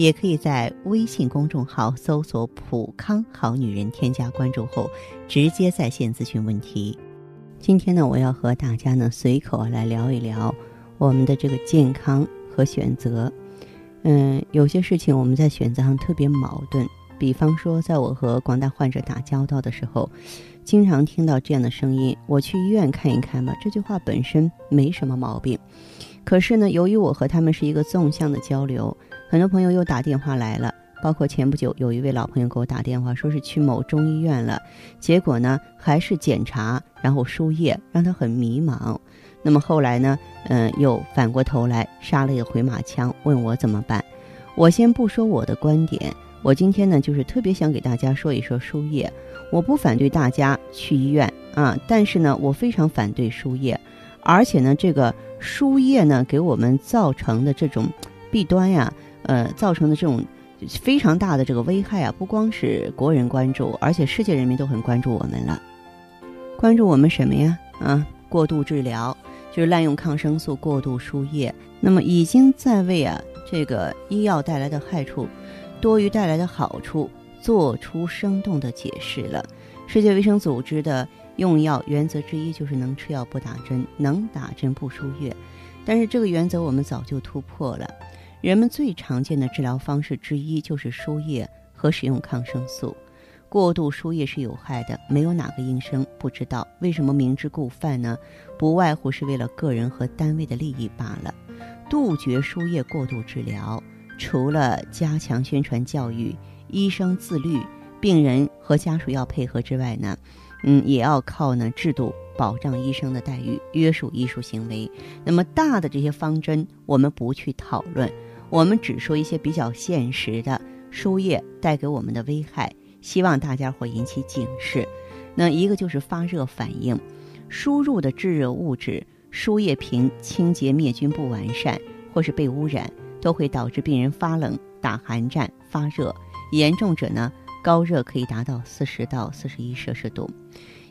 也可以在微信公众号搜索“普康好女人”，添加关注后直接在线咨询问题。今天呢，我要和大家呢随口来聊一聊我们的这个健康和选择。嗯，有些事情我们在选择上特别矛盾。比方说，在我和广大患者打交道的时候，经常听到这样的声音：“我去医院看一看吧。”这句话本身没什么毛病，可是呢，由于我和他们是一个纵向的交流，很多朋友又打电话来了。包括前不久有一位老朋友给我打电话，说是去某中医院了，结果呢还是检查然后输液，让他很迷茫。那么后来呢，嗯，又反过头来杀了一个回马枪，问我怎么办。我先不说我的观点。我今天呢，就是特别想给大家说一说输液。我不反对大家去医院啊，但是呢，我非常反对输液，而且呢，这个输液呢，给我们造成的这种弊端呀，呃，造成的这种非常大的这个危害啊，不光是国人关注，而且世界人民都很关注我们了。关注我们什么呀？啊，过度治疗，就是滥用抗生素、过度输液。那么已经在为啊这个医药带来的害处。多于带来的好处，做出生动的解释了。世界卫生组织的用药原则之一就是能吃药不打针，能打针不输液。但是这个原则我们早就突破了。人们最常见的治疗方式之一就是输液和使用抗生素。过度输液是有害的，没有哪个医生不知道。为什么明知故犯呢？不外乎是为了个人和单位的利益罢了。杜绝输液过度治疗。除了加强宣传教育、医生自律、病人和家属要配合之外呢，嗯，也要靠呢制度保障医生的待遇，约束医术行为。那么大的这些方针我们不去讨论，我们只说一些比较现实的输液带给我们的危害，希望大家伙引起警示。那一个就是发热反应，输入的制热物质、输液瓶清洁灭菌不完善，或是被污染。都会导致病人发冷、打寒战、发热，严重者呢，高热可以达到四十到四十一摄氏度。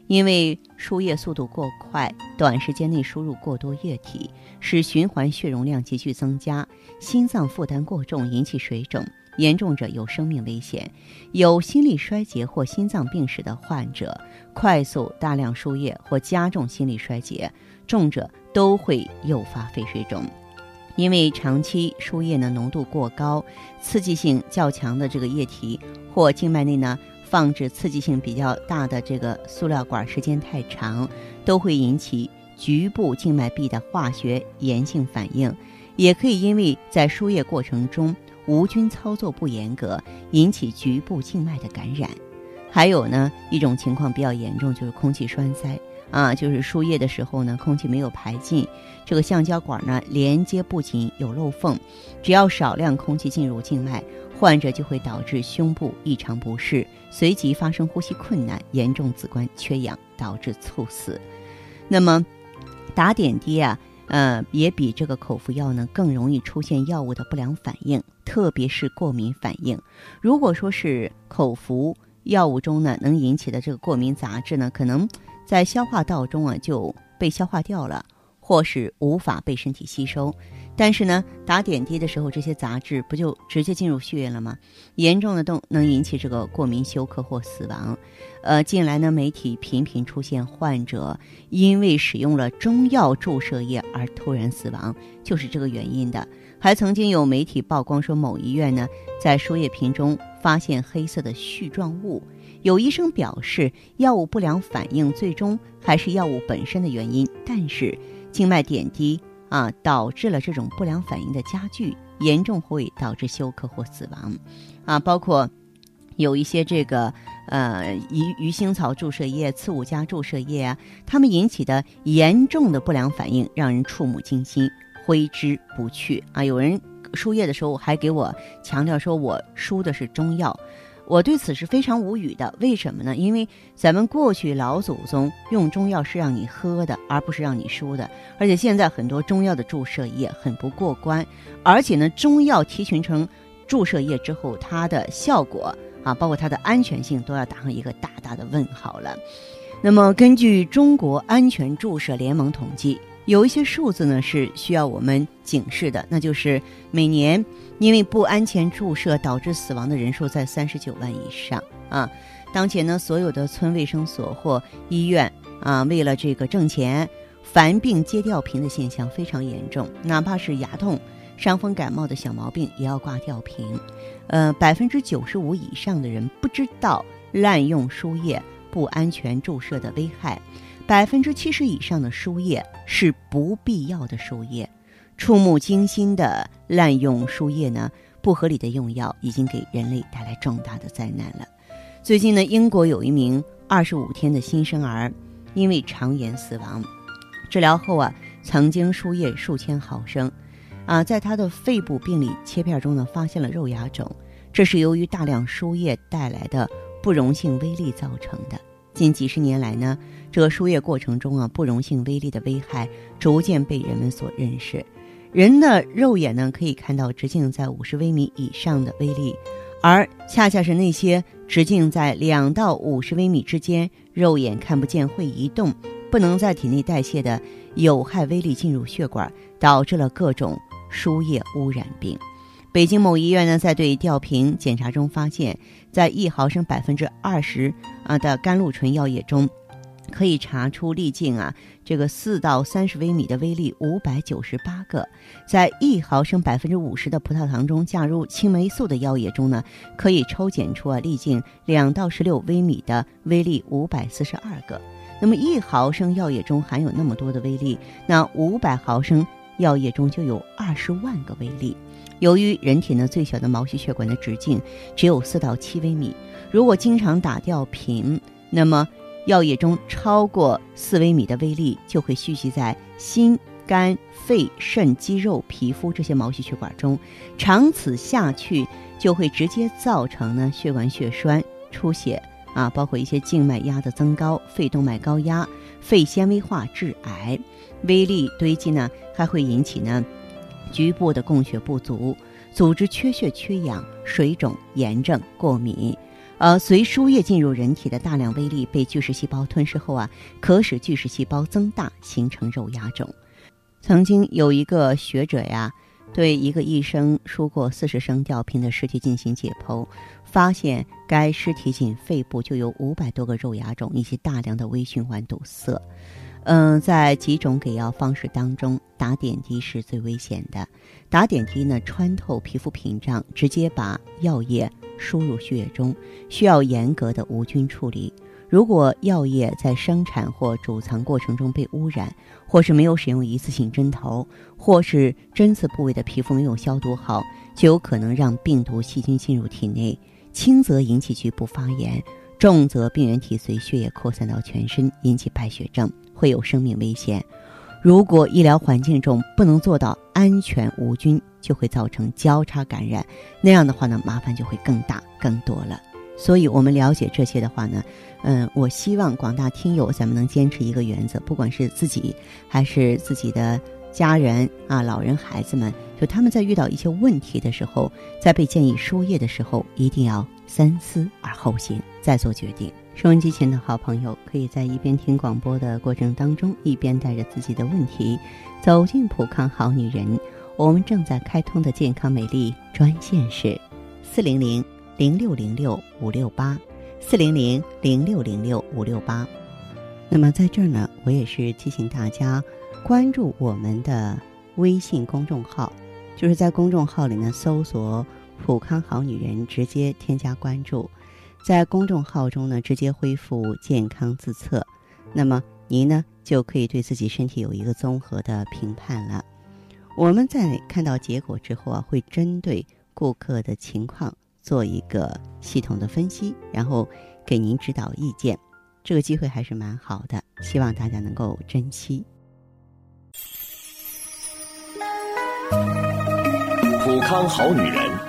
因为输液速度过快，短时间内输入过多液体，使循环血容量急剧增加，心脏负担过重，引起水肿，严重者有生命危险。有心力衰竭或心脏病史的患者，快速大量输液或加重心力衰竭，重者都会诱发肺水肿。因为长期输液呢，浓度过高，刺激性较强的这个液体，或静脉内呢放置刺激性比较大的这个塑料管时间太长，都会引起局部静脉壁的化学炎性反应，也可以因为在输液过程中无菌操作不严格，引起局部静脉的感染。还有呢，一种情况比较严重，就是空气栓塞。啊，就是输液的时候呢，空气没有排进，这个橡胶管呢连接不紧，有漏缝，只要少量空气进入静脉，患者就会导致胸部异常不适，随即发生呼吸困难，严重子宫缺氧，导致猝死。那么，打点滴啊，呃，也比这个口服药呢更容易出现药物的不良反应，特别是过敏反应。如果说是口服药物中呢能引起的这个过敏杂质呢，可能。在消化道中啊就被消化掉了，或是无法被身体吸收。但是呢，打点滴的时候，这些杂质不就直接进入血液了吗？严重的动能引起这个过敏休克或死亡。呃，近来呢，媒体频频出现患者因为使用了中药注射液而突然死亡，就是这个原因的。还曾经有媒体曝光说，某医院呢在输液瓶中发现黑色的絮状物。有医生表示，药物不良反应最终还是药物本身的原因，但是静脉点滴啊导致了这种不良反应的加剧，严重会导致休克或死亡，啊，包括有一些这个呃鱼鱼腥草注射液、刺五加注射液啊，它们引起的严重的不良反应让人触目惊心、挥之不去啊。有人输液的时候还给我强调说，我输的是中药。我对此是非常无语的。为什么呢？因为咱们过去老祖宗用中药是让你喝的，而不是让你输的。而且现在很多中药的注射液很不过关，而且呢，中药提取成注射液之后，它的效果啊，包括它的安全性，都要打上一个大大的问号了。那么，根据中国安全注射联盟统计。有一些数字呢是需要我们警示的，那就是每年因为不安全注射导致死亡的人数在三十九万以上啊。当前呢，所有的村卫生所或医院啊，为了这个挣钱，凡病皆吊瓶的现象非常严重。哪怕是牙痛、伤风感冒的小毛病，也要挂吊瓶。呃，百分之九十五以上的人不知道滥用输液、不安全注射的危害。百分之七十以上的输液是不必要的输液，触目惊心的滥用输液呢？不合理的用药已经给人类带来重大的灾难了。最近呢，英国有一名二十五天的新生儿因为肠炎死亡，治疗后啊，曾经输液数千毫升，啊，在他的肺部病理切片中呢，发现了肉芽肿，这是由于大量输液带来的不溶性微粒造成的。近几十年来呢，这输液过程中啊，不溶性微粒的危害逐渐被人们所认识。人的肉眼呢，可以看到直径在五十微米以上的微粒，而恰恰是那些直径在两到五十微米之间、肉眼看不见、会移动、不能在体内代谢的有害微粒进入血管，导致了各种输液污染病。北京某医院呢，在对吊瓶检查中发现，在一毫升百分之二十啊的甘露醇药液中，可以查出粒径啊这个四到三十微米的微粒五百九十八个；在一毫升百分之五十的葡萄糖中加入青霉素的药液中呢，可以抽检出啊粒径两到十六微米的微粒五百四十二个。那么一毫升药液中含有那么多的微粒，那五百毫升药液中就有二十万个微粒。由于人体呢最小的毛细血管的直径只有四到七微米，如果经常打吊瓶，那么药液中超过四微米的微粒就会蓄积在心、肝、肺、肾、肌肉、皮肤这些毛细血管中，长此下去就会直接造成呢血管血栓、出血啊，包括一些静脉压的增高、肺动脉高压、肺纤维化致癌。微粒堆积呢还会引起呢。局部的供血不足，组织缺血缺氧、水肿、炎症、过敏，呃，随输液进入人体的大量微粒被巨噬细胞吞噬后啊，可使巨噬细胞增大，形成肉芽肿。曾经有一个学者呀，对一个医生输过四十升吊瓶的尸体进行解剖，发现该尸体仅肺部就有五百多个肉芽肿以及大量的微循环堵塞。嗯，在几种给药方式当中，打点滴是最危险的。打点滴呢，穿透皮肤屏障，直接把药液输入血液中，需要严格的无菌处理。如果药液在生产或储藏过程中被污染，或是没有使用一次性针头，或是针刺部位的皮肤没有消毒好，就有可能让病毒细菌进入体内，轻则引起局部发炎，重则病原体随血液扩散到全身，引起败血症。会有生命危险。如果医疗环境中不能做到安全无菌，就会造成交叉感染。那样的话呢，麻烦就会更大更多了。所以，我们了解这些的话呢，嗯，我希望广大听友咱们能坚持一个原则，不管是自己还是自己的家人啊，老人孩子们，就他们在遇到一些问题的时候，在被建议输液的时候，一定要三思而后行，再做决定。收音机前的好朋友，可以在一边听广播的过程当中，一边带着自己的问题走进普康好女人。我们正在开通的健康美丽专线是四零零零六零六五六八四零零零六零六五六八。那么在这儿呢，我也是提醒大家关注我们的微信公众号，就是在公众号里呢搜索“普康好女人”，直接添加关注。在公众号中呢，直接恢复健康自测，那么您呢就可以对自己身体有一个综合的评判了。我们在看到结果之后啊，会针对顾客的情况做一个系统的分析，然后给您指导意见。这个机会还是蛮好的，希望大家能够珍惜。普康好女人。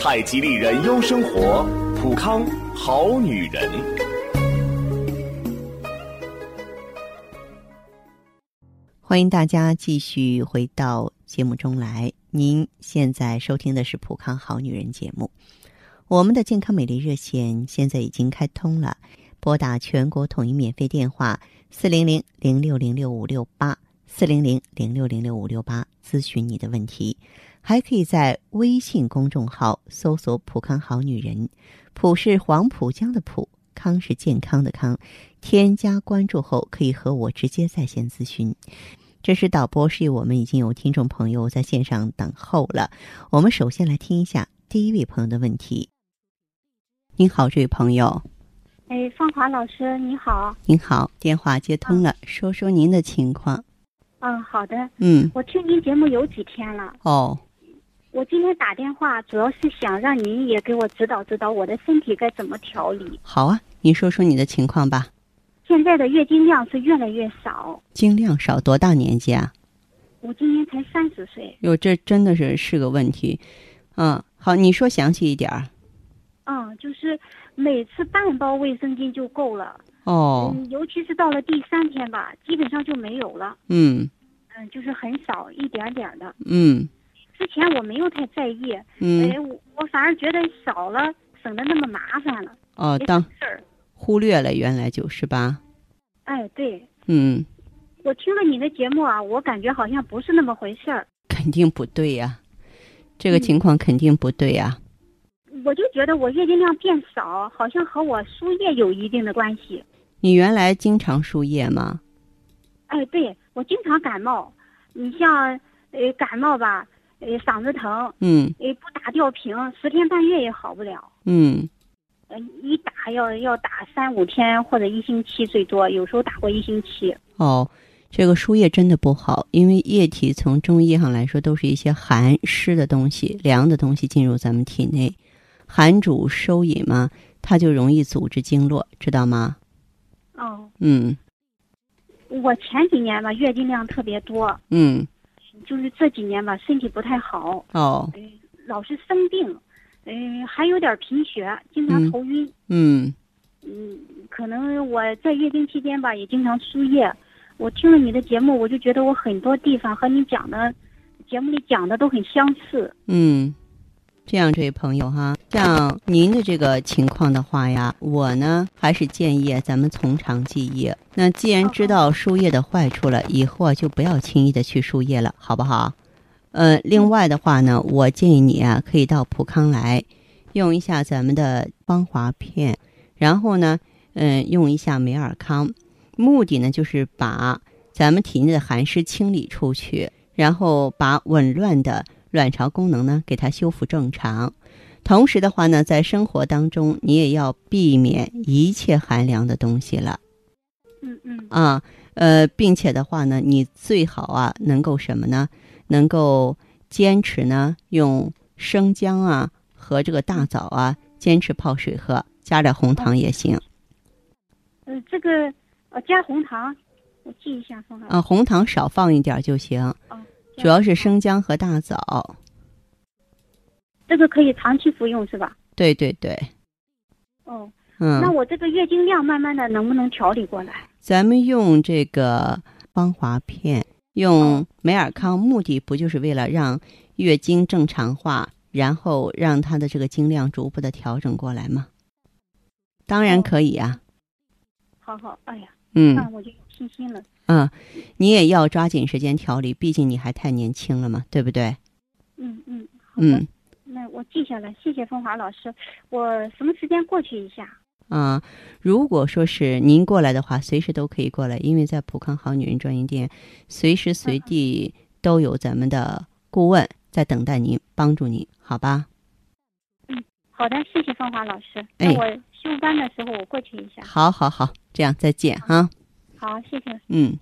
太极丽人优生活，普康好女人。欢迎大家继续回到节目中来。您现在收听的是普康好女人节目。我们的健康美丽热线现在已经开通了，拨打全国统一免费电话。四零零零六零六五六八，四零零零六零六五六八，咨询你的问题，还可以在微信公众号搜索“普康好女人”，普是黄浦江的浦，康是健康的康，添加关注后可以和我直接在线咨询。这是导播示意我们已经有听众朋友在线上等候了，我们首先来听一下第一位朋友的问题。您好，这位朋友。哎，芳华老师，你好！您好，电话接通了，说说您的情况。嗯，好的。嗯，我听您节目有几天了。哦。我今天打电话主要是想让您也给我指导指导我的身体该怎么调理。好啊，你说说你的情况吧。现在的月经量是越来越少。经量少，多大年纪啊？我今年才三十岁。哟，这真的是是个问题。嗯，好，你说详细一点儿。嗯，就是。每次半包卫生巾就够了哦，嗯，尤其是到了第三天吧，基本上就没有了。嗯，嗯，就是很少一点点的。嗯，之前我没有太在意，嗯，哎，我我反而觉得少了，省得那么麻烦了。哦，当事儿忽略了，原来就是吧？哎，对。嗯，我听了你的节目啊，我感觉好像不是那么回事儿。肯定不对呀，这个情况肯定不对呀。我就觉得我月经量变少，好像和我输液有一定的关系。你原来经常输液吗？哎，对，我经常感冒。你像，呃，感冒吧，呃，嗓子疼，嗯，呃，不打吊瓶，十天半月也好不了。嗯，呃，一打要要打三五天或者一星期最多，有时候打过一星期。哦，这个输液真的不好，因为液体从中医上来说都是一些寒湿的东西、凉的东西进入咱们体内。寒主收引嘛，它就容易阻滞经络，知道吗？哦。嗯。我前几年吧，月经量特别多。嗯。就是这几年吧，身体不太好。哦。老是生病，嗯，还有点贫血，经常头晕。嗯。嗯，可能我在月经期间吧，也经常输液。我听了你的节目，我就觉得我很多地方和你讲的节目里讲的都很相似。嗯。这样，这位朋友哈，像您的这个情况的话呀，我呢还是建议咱们从长计议。那既然知道输液的坏处了，以后啊就不要轻易的去输液了，好不好？呃，另外的话呢，我建议你啊可以到普康来，用一下咱们的芳华片，然后呢，嗯，用一下美尔康，目的呢就是把咱们体内的寒湿清理出去，然后把紊乱的。卵巢功能呢，给它修复正常。同时的话呢，在生活当中，你也要避免一切寒凉的东西了。嗯嗯。啊，呃，并且的话呢，你最好啊，能够什么呢？能够坚持呢，用生姜啊和这个大枣啊，坚持泡水喝，加点红糖也行。呃，这个呃，加红糖，我记一下放啊，红糖少放一点就行。哦。主要是生姜和大枣，这个可以长期服用是吧？对对对。哦，嗯，那我这个月经量慢慢的能不能调理过来？咱们用这个芳华片，用美尔康，目的不就是为了让月经正常化，然后让它的这个经量逐步的调整过来吗？当然可以呀。好好，哎呀，嗯，那我就有信心了。嗯，你也要抓紧时间调理，毕竟你还太年轻了嘛，对不对？嗯嗯，好的，那我记下来，谢谢风华老师。我什么时间过去一下？啊，如果说是您过来的话，随时都可以过来，因为在普康好女人专营店，随时随地都有咱们的顾问在等待您，帮助您，好吧？嗯。好的，谢谢芳华老师。哎那我休班的时候我过去一下。好，好，好，这样再见哈。好，谢谢。嗯。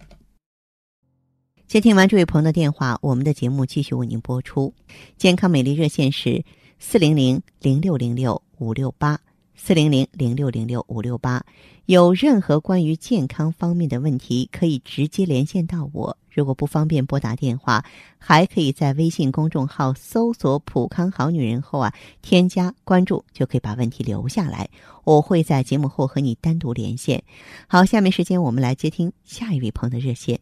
接听完这位朋友的电话，我们的节目继续为您播出。健康美丽热线是四零零零六零六五六八四零零零六零六五六八。有任何关于健康方面的问题，可以直接连线到我。如果不方便拨打电话，还可以在微信公众号搜索“普康好女人”后啊，添加关注，就可以把问题留下来。我会在节目后和你单独连线。好，下面时间我们来接听下一位朋友的热线。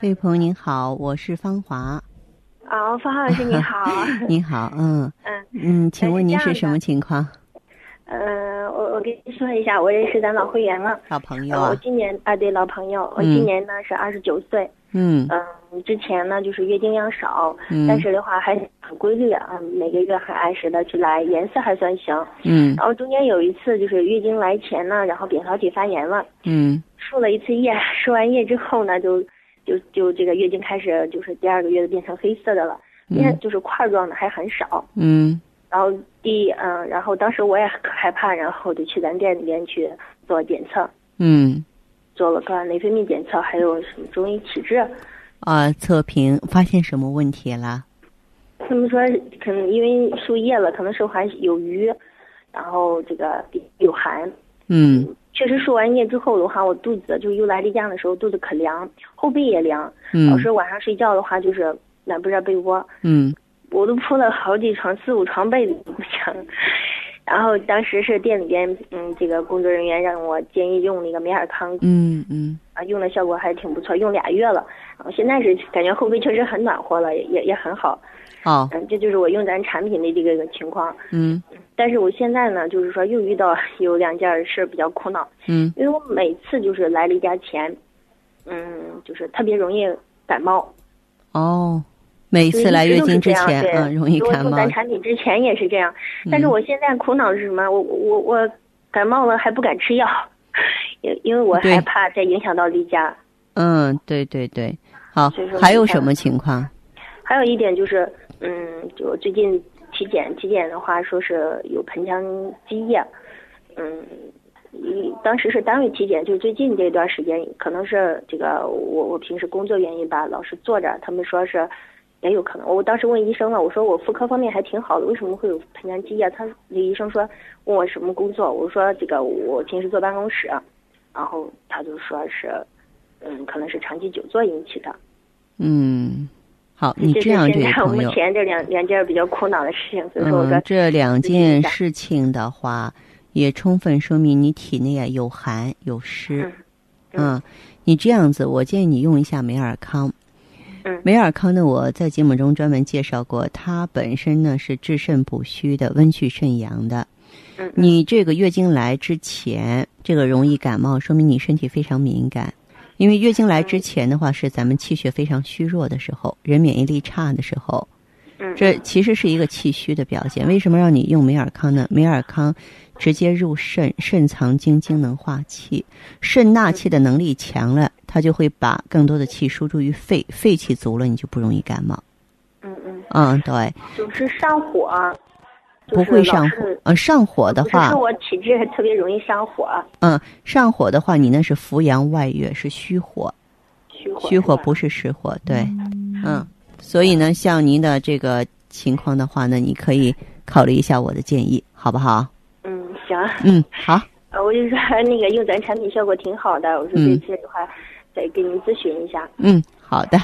这位朋友您好，我是芳华。哦，方老师你好。你好，嗯嗯嗯，请问您是什么情况？嗯，我我跟你说一下，我认识咱老会员了。老朋友呃我啊，今年啊，对老朋友，我嗯今年呢是二十九岁。嗯嗯，之前呢就是月经量少，嗯但是的话还很规律啊，每个月还按时的去来，颜色还算行。嗯然后中间有一次就是月经来前呢，然后扁桃体发炎了，嗯输了一次液，输完液之后呢，就就就这个月经开始就是第二个月就变成黑色的了，变嗯就是块状的还很少。嗯然后第嗯，然后当时我也可害怕，然后就去咱店里边去做检测，嗯做了个内分泌检测，还有什么中医体质。啊，测评发现什么问题了？他们说可能因为输液了，可能是还有余，然后这个有寒。嗯确实输完液之后的话，我肚子就又来例假的时候肚子可凉，后背也凉。嗯老师晚上睡觉的话就是暖不热被窝，嗯我都铺了好几床四五床被子都不行。然后当时是店里边，嗯，这个工作人员让我建议用那个美尔康，嗯嗯啊，用的效果还挺不错，用俩月了。然后现在是感觉后背确实很暖和了，也也也很好。哦嗯，这就是我用咱产品的这个情况。嗯但是我现在呢，就是说又遇到有两件事比较苦恼，嗯因为我每次就是来例假前，嗯，就是特别容易感冒。哦，每次来月经之前，对嗯，容易我感冒咱。产品之前也是这样，但是嗯我现在苦恼是什么？我我我感冒了还不敢吃药，因因为我害怕再影响到例假。嗯，对对对，好还有什么情况？还有一点就是，嗯，就最近体检，体检的话说是有盆腔积液，嗯，一当时是单位体检，就是最近这段时间，可能是这个我我平时工作原因吧，老是坐着，他们说是也有可能。我当时问医生了，我说我妇科方面还挺好的，为什么会有盆腔积液？他那医生说问我什么工作，我说这个我平时坐办公室，然后他就说是，嗯，可能是长期久坐引起的。嗯，好，你这样，这现在我位朋友，目前这两两件比较苦恼的事情，所以说我说嗯，，这两件事情的话，也充分说明你体内啊有寒有湿。嗯嗯，你这样子，我建议你用一下美尔康。嗯美尔康呢，我在节目中专门介绍过，它本身呢是治肾补虚的，温煦肾阳的。嗯，你这个月经来之前，这个容易感冒，说明你身体非常敏感。因为月经来之前的话，是咱们气血非常虚弱的时候，人免疫力差的时候，嗯，这其实是一个气虚的表现。为什么让你用美尔康呢？美尔康直接入肾，肾藏精，精能化气，肾纳气的能力强了，它就会把更多的气输注于肺，肺气足了，你就不容易感冒。嗯嗯，嗯，对，就是上火，不会上火。呃，上火的话我体质特别容易上火，嗯，上火的话，你那是扶阳外越，是虚火，虚火，虚火不是是实火，对，嗯，所以呢，像您的这个情况的话呢，你可以考虑一下我的建议，好不好？嗯，行，嗯，好，呃我就说那个用咱产品效果挺好的，我说这次的话再给您咨询一下。嗯，好的，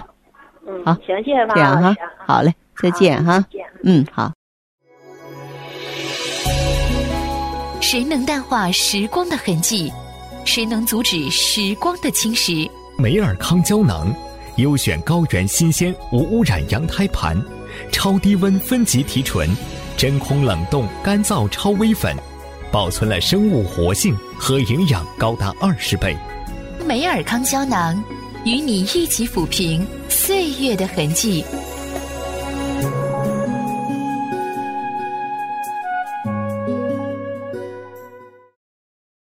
嗯，好行，谢谢这样哈王老师，，好嘞，再见哈再，见。嗯，好。谁能淡化时光的痕迹？谁能阻止时光的侵蚀？美尔康胶囊，优选高原新鲜无污染羊胎盘，超低温分级提纯，真空冷冻干燥超微粉，保存了生物活性和营养高达二十倍。美尔康胶囊与你一起抚平岁月的痕迹。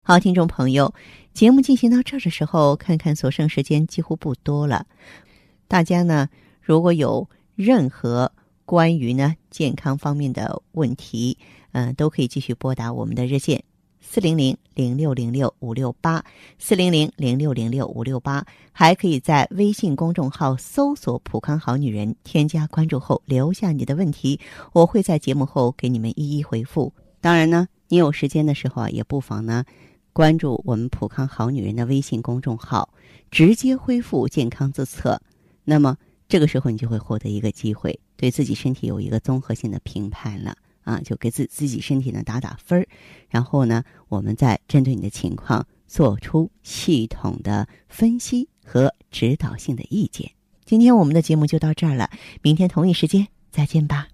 好，听众朋友，节目进行到这儿的时候，看看所剩时间几乎不多了。大家呢，如果有任何关于呢健康方面的问题，嗯，都可以继续拨打我们的热线四零零零六零六五六八四零零零六零六五六八，还可以在微信公众号搜索“普康好女人”，添加关注后留下你的问题，我会在节目后给你们一一回复。当然呢，你有时间的时候啊，也不妨呢关注我们“普康好女人”的微信公众号，直接恢复健康自测。那么这个时候你就会获得一个机会。对自己身体有一个综合性的评判了啊，就给自自己身体呢打打分儿，然后呢，我们再针对你的情况做出系统的分析和指导性的意见。今天我们的节目就到这儿了，明天同一时间再见吧。